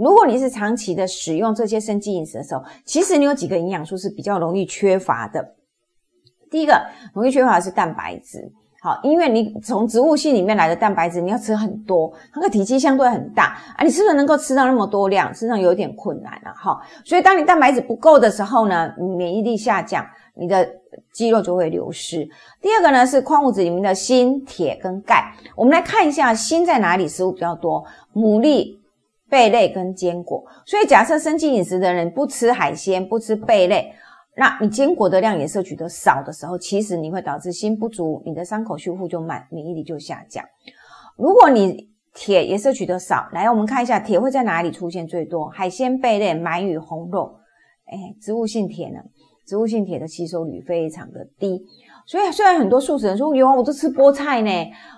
如果你是长期的使用这些生机饮食的时候，其实你有几个营养素是比较容易缺乏的。第一个容易缺乏的是蛋白质，好，因为你从植物性里面来的蛋白质，你要吃很多，它的体积相对很大啊，你是不是能够吃到那么多量？实际上有点困难了，哈。所以当你蛋白质不够的时候呢，免疫力下降，你的肌肉就会流失。第二个呢是矿物质里面的锌、铁跟钙。我们来看一下锌在哪里食物比较多，牡蛎。贝类跟坚果，所以假设生机饮食的人不吃海鲜、不吃贝类，那你坚果的量也摄取的少的时候，其实你会导致锌不足，你的伤口修复就慢，免疫力就下降。如果你铁也摄取的少，来我们看一下铁会在哪里出现最多？海鲜、贝类、鳗鱼、红肉，哎，植物性铁呢？植物性铁的吸收率非常的低。所以虽然很多素食人说有啊，我都吃菠菜呢，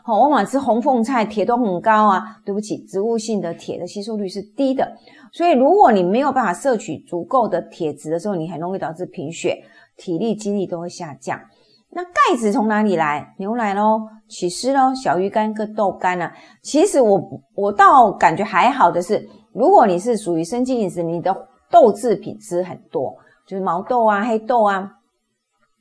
好，我晚吃红凤菜，铁都很高啊。对不起，植物性的铁的吸收率是低的，所以如果你没有办法摄取足够的铁质的时候，你很容易导致贫血，体力、精力都会下降。那钙质从哪里来？牛奶咯，起司咯，小鱼干跟豆干啊。其实我我倒感觉还好的是，如果你是属于生机饮食，你的豆制品吃很多，就是毛豆啊、黑豆啊。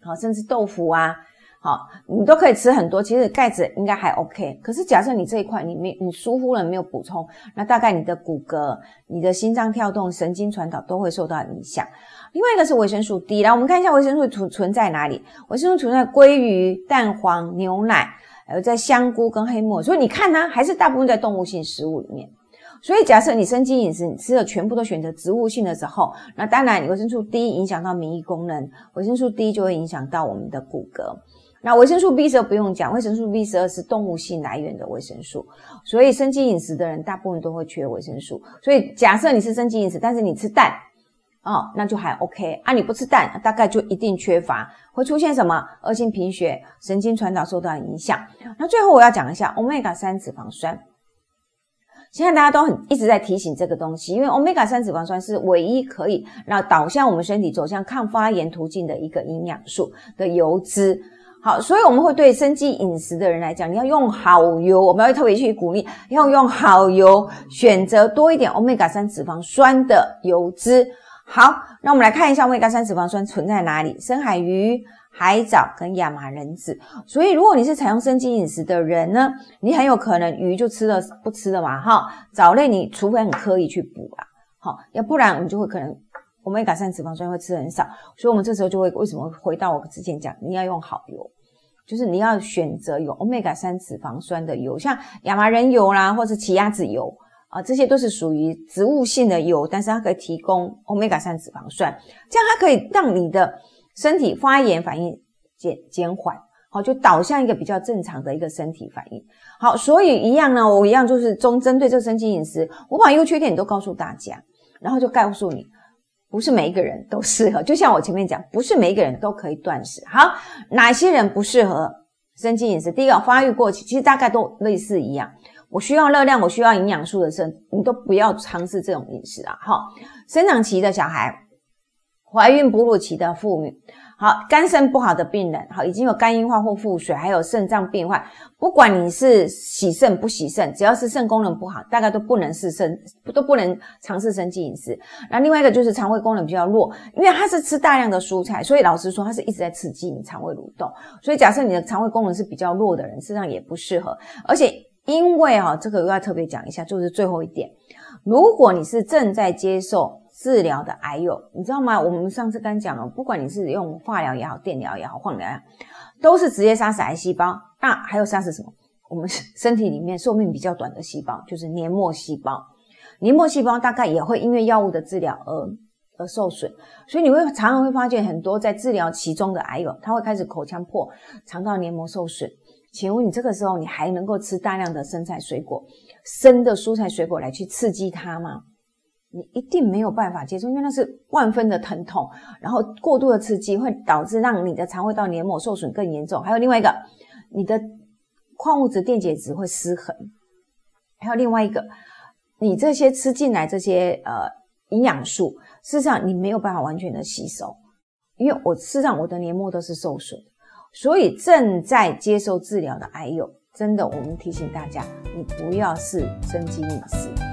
好，甚至豆腐啊，好，你都可以吃很多。其实钙质应该还 OK。可是假设你这一块你没你疏忽了没有补充，那大概你的骨骼、你的心脏跳动、神经传导都会受到影响。另外一个是维生素 D，来我们看一下维生素存存在哪里？维生素存在鲑鱼、蛋黄、牛奶，还有在香菇跟黑木耳所以你看呢，还是大部分在动物性食物里面。所以，假设你生机饮食，你吃的全部都选择植物性的时候，那当然，维生素 D 影响到免疫功能，维生素 D 就会影响到我们的骨骼。那维生素 B 十二不用讲，维生素 B 十二是动物性来源的维生素，所以生机饮食的人大部分都会缺维生素。所以，假设你是生机饮食，但是你吃蛋，哦，那就还 OK 啊。你不吃蛋，大概就一定缺乏，会出现什么恶性贫血、神经传导受到影响。那最后我要讲一下 Omega 三脂肪酸。现在大家都很一直在提醒这个东西，因为 omega 三脂肪酸是唯一可以让导向我们身体走向抗发炎途径的一个营养素的油脂。好，所以我们会对生计饮食的人来讲，你要用好油，我们要特别去鼓励要用好油，选择多一点 omega 三脂肪酸的油脂。好，那我们来看一下 omega 三脂肪酸存在哪里？深海鱼。海藻跟亚麻仁籽，所以如果你是采用生机饮食的人呢，你很有可能鱼就吃了不吃了嘛，哈，藻类你除非很刻意去补啊，好，要不然我们就会可能我们改善脂肪酸会吃很少，所以我们这时候就会为什么回到我之前讲，你要用好油，就是你要选择有 omega 三脂肪酸的油，像亚麻仁油啦，或是奇亚籽油啊，这些都是属于植物性的油，但是它可以提供 omega 三脂肪酸，这样它可以让你的。身体发炎反应减减缓，好，就导向一个比较正常的一个身体反应。好，所以一样呢，我一样就是中针对这个生机饮食，我把优缺点都告诉大家，然后就告诉你，不是每一个人都适合。就像我前面讲，不是每一个人都可以断食。好，哪些人不适合生机饮食？第一个，发育过期，其实大概都类似一样。我需要热量，我需要营养素的时候，你都不要尝试这种饮食啊。好，生长期的小孩。怀孕哺乳期的妇女，好，肝肾不好的病人，好，已经有肝硬化或腹水，还有肾脏病患，不管你是洗肾不洗肾，只要是肾功能不好，大概都不能试生，都不能尝试生计饮食。那另外一个就是肠胃功能比较弱，因为它是吃大量的蔬菜，所以老实说，它是一直在刺激你肠胃蠕动。所以假设你的肠胃功能是比较弱的人，实际上也不适合。而且因为哈，这个又要特别讲一下，就是最后一点，如果你是正在接受。治疗的癌友，你知道吗？我们上次刚讲了，不管你是用化疗也好，电疗也好，放疗也好，都是直接杀死癌细胞。那还有杀死什么？我们身体里面寿命比较短的细胞，就是黏膜细胞。黏膜细胞大概也会因为药物的治疗而而受损，所以你会常常会发现很多在治疗其中的癌友，他会开始口腔破、肠道黏膜受损。请问你这个时候你还能够吃大量的生菜水果、生的蔬菜水果来去刺激它吗？你一定没有办法接受，因为那是万分的疼痛，然后过度的刺激会导致让你的肠胃道黏膜受损更严重。还有另外一个，你的矿物质电解质会失衡。还有另外一个，你这些吃进来这些呃营养素，事实上你没有办法完全的吸收，因为我事实上我的黏膜都是受损，所以正在接受治疗的癌友，真的我们提醒大家，你不要是生机饮食。